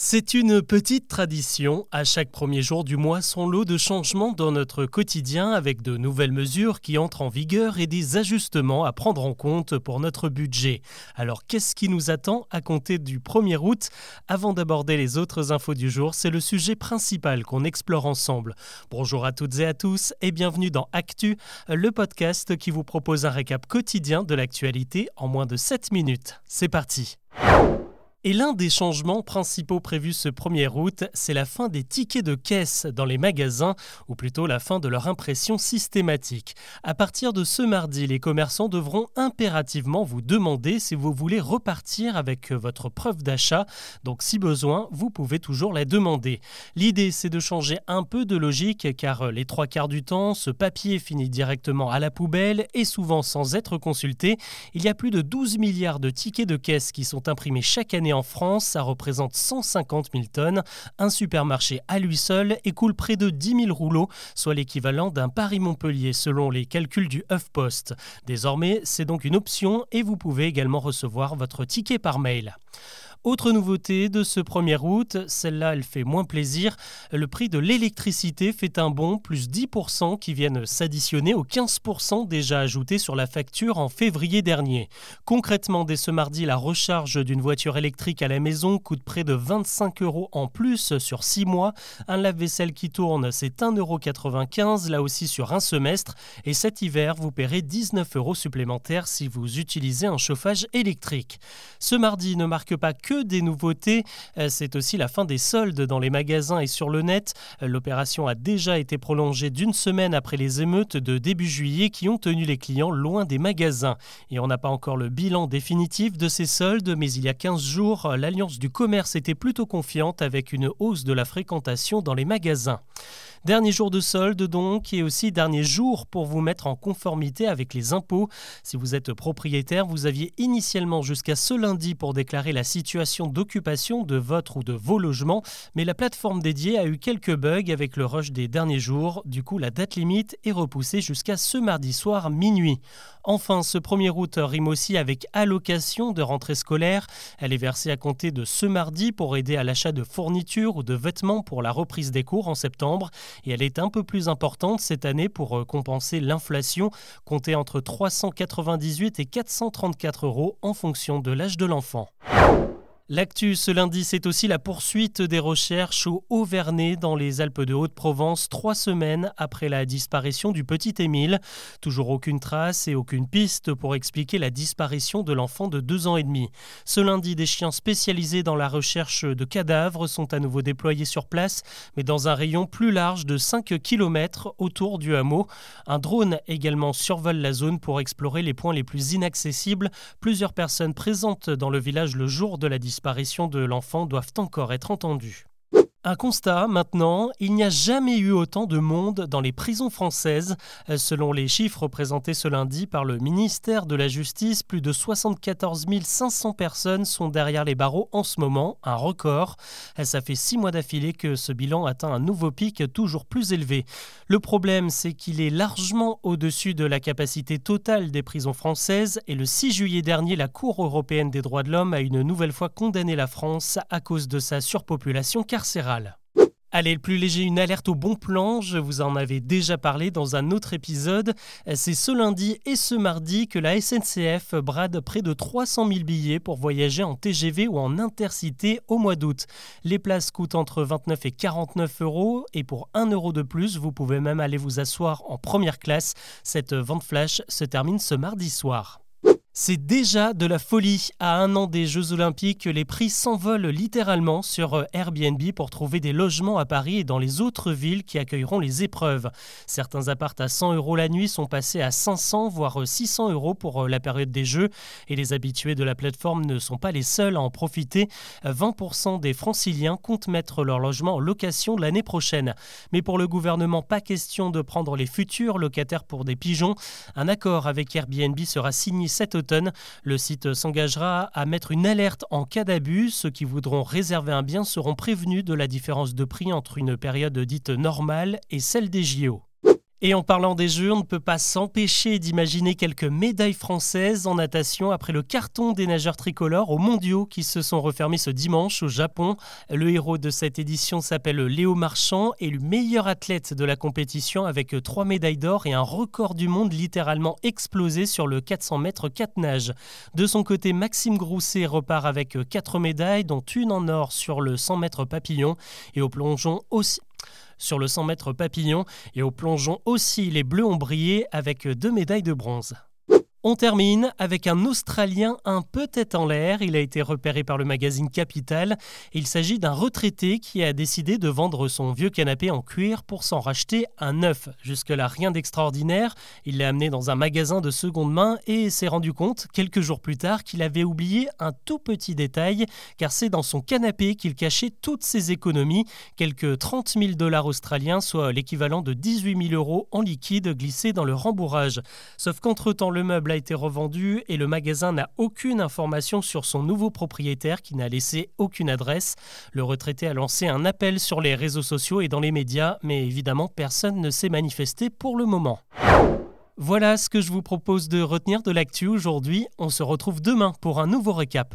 C'est une petite tradition. À chaque premier jour du mois, son lot de changements dans notre quotidien avec de nouvelles mesures qui entrent en vigueur et des ajustements à prendre en compte pour notre budget. Alors, qu'est-ce qui nous attend à compter du 1er août? Avant d'aborder les autres infos du jour, c'est le sujet principal qu'on explore ensemble. Bonjour à toutes et à tous et bienvenue dans Actu, le podcast qui vous propose un récap quotidien de l'actualité en moins de 7 minutes. C'est parti. Et l'un des changements principaux prévus ce 1er août, c'est la fin des tickets de caisse dans les magasins, ou plutôt la fin de leur impression systématique. À partir de ce mardi, les commerçants devront impérativement vous demander si vous voulez repartir avec votre preuve d'achat, donc si besoin, vous pouvez toujours la demander. L'idée, c'est de changer un peu de logique, car les trois quarts du temps, ce papier finit directement à la poubelle et souvent sans être consulté. Il y a plus de 12 milliards de tickets de caisse qui sont imprimés chaque année en France, ça représente 150 000 tonnes. Un supermarché à lui seul écoule près de 10 000 rouleaux, soit l'équivalent d'un Paris-Montpellier selon les calculs du HuffPost. Désormais, c'est donc une option et vous pouvez également recevoir votre ticket par mail. Autre nouveauté de ce 1er août, celle-là elle fait moins plaisir, le prix de l'électricité fait un bond plus 10% qui viennent s'additionner aux 15% déjà ajoutés sur la facture en février dernier. Concrètement, dès ce mardi, la recharge d'une voiture électrique à la maison coûte près de 25 euros en plus sur 6 mois. Un lave-vaisselle qui tourne, c'est 1,95 euros là aussi sur un semestre. Et cet hiver, vous paierez 19 euros supplémentaires si vous utilisez un chauffage électrique. Ce mardi ne marque pas que des nouveautés. Euh, c'est aussi la fin des soldes dans les magasins et sur le net. Euh, l'opération a déjà été prolongée d'une semaine après les émeutes de début juillet qui ont tenu les clients loin des magasins. Et on n'a pas encore le bilan définitif de ces soldes, mais il y a 15 jours, l'Alliance du commerce était plutôt confiante avec une hausse de la fréquentation dans les magasins. Dernier jour de solde donc et aussi dernier jour pour vous mettre en conformité avec les impôts. Si vous êtes propriétaire, vous aviez initialement jusqu'à ce lundi pour déclarer la situation d'occupation de votre ou de vos logements, mais la plateforme dédiée a eu quelques bugs avec le rush des derniers jours. Du coup, la date limite est repoussée jusqu'à ce mardi soir minuit. Enfin, ce 1er août rime aussi avec allocation de rentrée scolaire. Elle est versée à compter de ce mardi pour aider à l'achat de fournitures ou de vêtements pour la reprise des cours en septembre et elle est un peu plus importante cette année pour euh, compenser l'inflation, comptée entre 398 et 434 euros en fonction de l'âge de l'enfant. L'actu ce lundi, c'est aussi la poursuite des recherches au Auvernais dans les Alpes de Haute-Provence, trois semaines après la disparition du petit Émile. Toujours aucune trace et aucune piste pour expliquer la disparition de l'enfant de deux ans et demi. Ce lundi, des chiens spécialisés dans la recherche de cadavres sont à nouveau déployés sur place, mais dans un rayon plus large de 5 km autour du hameau. Un drone également survole la zone pour explorer les points les plus inaccessibles. Plusieurs personnes présentes dans le village le jour de la disparition disparition de l'enfant doivent encore être entendues. Un constat maintenant, il n'y a jamais eu autant de monde dans les prisons françaises. Selon les chiffres présentés ce lundi par le ministère de la Justice, plus de 74 500 personnes sont derrière les barreaux en ce moment, un record. Ça fait six mois d'affilée que ce bilan atteint un nouveau pic toujours plus élevé. Le problème, c'est qu'il est largement au-dessus de la capacité totale des prisons françaises et le 6 juillet dernier, la Cour européenne des droits de l'homme a une nouvelle fois condamné la France à cause de sa surpopulation carcérale. Allez, le plus léger, une alerte au bon plan. Je vous en avais déjà parlé dans un autre épisode. C'est ce lundi et ce mardi que la SNCF brade près de 300 000 billets pour voyager en TGV ou en intercité au mois d'août. Les places coûtent entre 29 et 49 euros et pour 1 euro de plus, vous pouvez même aller vous asseoir en première classe. Cette vente flash se termine ce mardi soir. C'est déjà de la folie. À un an des Jeux Olympiques, les prix s'envolent littéralement sur euh, Airbnb pour trouver des logements à Paris et dans les autres villes qui accueilleront les épreuves. Certains appartes à 100 euros la nuit sont passés à 500 voire 600 euros pour euh, la période des Jeux. Et les habitués de la plateforme ne sont pas les seuls à en profiter. 20% des franciliens comptent mettre leur logement en location l'année prochaine. Mais pour le gouvernement, pas question de prendre les futurs locataires pour des pigeons. Un accord avec Airbnb sera signé cet automne le site s'engagera à mettre une alerte en cas d'abus. Ceux qui voudront réserver un bien seront prévenus de la différence de prix entre une période dite normale et celle des JO. Et en parlant des Jeux, on ne peut pas s'empêcher d'imaginer quelques médailles françaises en natation après le carton des nageurs tricolores aux mondiaux qui se sont refermés ce dimanche au Japon. Le héros de cette édition s'appelle Léo Marchand, élu meilleur athlète de la compétition avec trois médailles d'or et un record du monde littéralement explosé sur le 400 mètres 4 nages. De son côté, Maxime Grousset repart avec quatre médailles, dont une en or sur le 100 mètres papillon et au plongeon aussi sur le 100 mètres papillon et au plongeon aussi, les Bleus ont brillé avec deux médailles de bronze. On termine avec un Australien un peu tête en l'air. Il a été repéré par le magazine Capital. Il s'agit d'un retraité qui a décidé de vendre son vieux canapé en cuir pour s'en racheter un neuf. Jusque-là, rien d'extraordinaire. Il l'a amené dans un magasin de seconde main et s'est rendu compte, quelques jours plus tard, qu'il avait oublié un tout petit détail, car c'est dans son canapé qu'il cachait toutes ses économies, quelques 30 000 dollars australiens, soit l'équivalent de 18 000 euros en liquide glissés dans le rembourrage. Sauf qu'entre-temps, le meuble a été revendu et le magasin n'a aucune information sur son nouveau propriétaire qui n'a laissé aucune adresse. Le retraité a lancé un appel sur les réseaux sociaux et dans les médias, mais évidemment personne ne s'est manifesté pour le moment. Voilà ce que je vous propose de retenir de l'actu aujourd'hui. On se retrouve demain pour un nouveau récap.